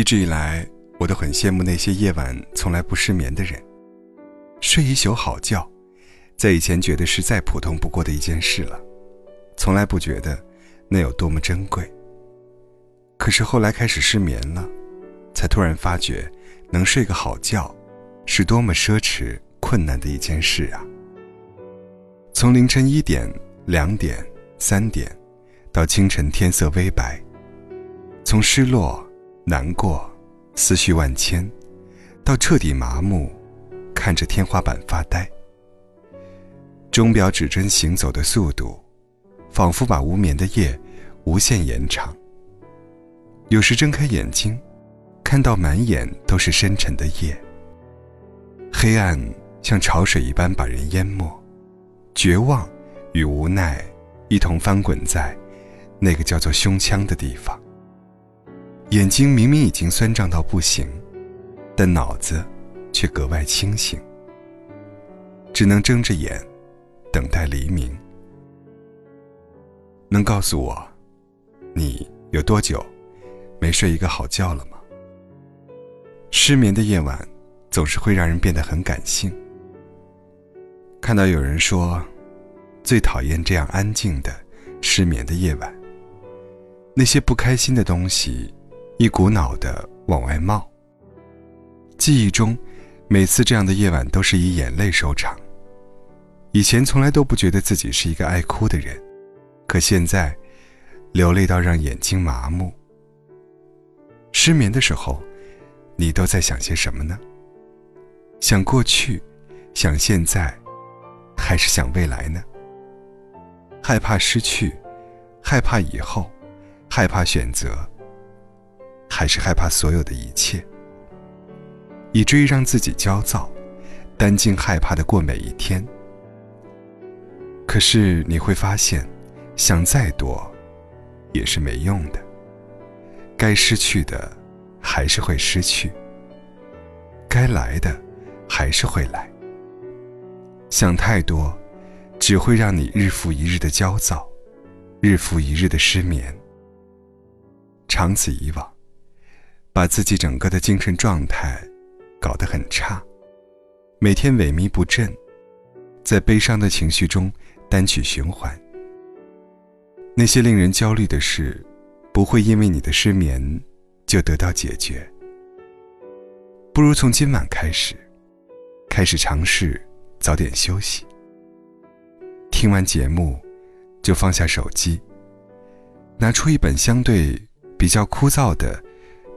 一直以来，我都很羡慕那些夜晚从来不失眠的人。睡一宿好觉，在以前觉得是再普通不过的一件事了，从来不觉得那有多么珍贵。可是后来开始失眠了，才突然发觉，能睡个好觉，是多么奢侈困难的一件事啊！从凌晨一点、两点、三点，到清晨天色微白，从失落。难过，思绪万千，到彻底麻木，看着天花板发呆。钟表指针行走的速度，仿佛把无眠的夜无限延长。有时睁开眼睛，看到满眼都是深沉的夜。黑暗像潮水一般把人淹没，绝望与无奈一同翻滚在那个叫做胸腔的地方。眼睛明明已经酸胀到不行，但脑子却格外清醒，只能睁着眼等待黎明。能告诉我，你有多久没睡一个好觉了吗？失眠的夜晚总是会让人变得很感性。看到有人说，最讨厌这样安静的失眠的夜晚，那些不开心的东西。一股脑的往外冒。记忆中，每次这样的夜晚都是以眼泪收场。以前从来都不觉得自己是一个爱哭的人，可现在，流泪到让眼睛麻木。失眠的时候，你都在想些什么呢？想过去，想现在，还是想未来呢？害怕失去，害怕以后，害怕选择。还是害怕所有的一切，以至于让自己焦躁，担惊害怕的过每一天。可是你会发现，想再多，也是没用的。该失去的，还是会失去；该来的，还是会来。想太多，只会让你日复一日的焦躁，日复一日的失眠。长此以往。把自己整个的精神状态搞得很差，每天萎靡不振，在悲伤的情绪中单曲循环。那些令人焦虑的事，不会因为你的失眠就得到解决。不如从今晚开始，开始尝试早点休息。听完节目，就放下手机，拿出一本相对比较枯燥的。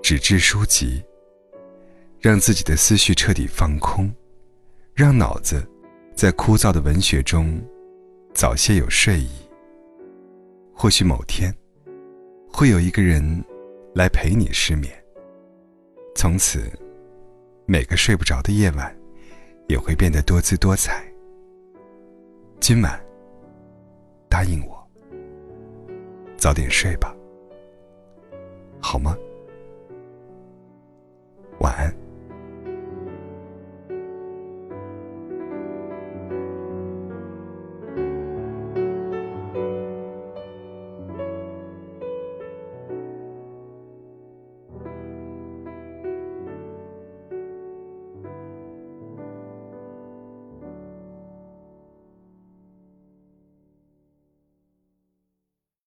纸质书籍，让自己的思绪彻底放空，让脑子在枯燥的文学中早些有睡意。或许某天，会有一个人来陪你失眠。从此，每个睡不着的夜晚，也会变得多姿多彩。今晚，答应我，早点睡吧。好吗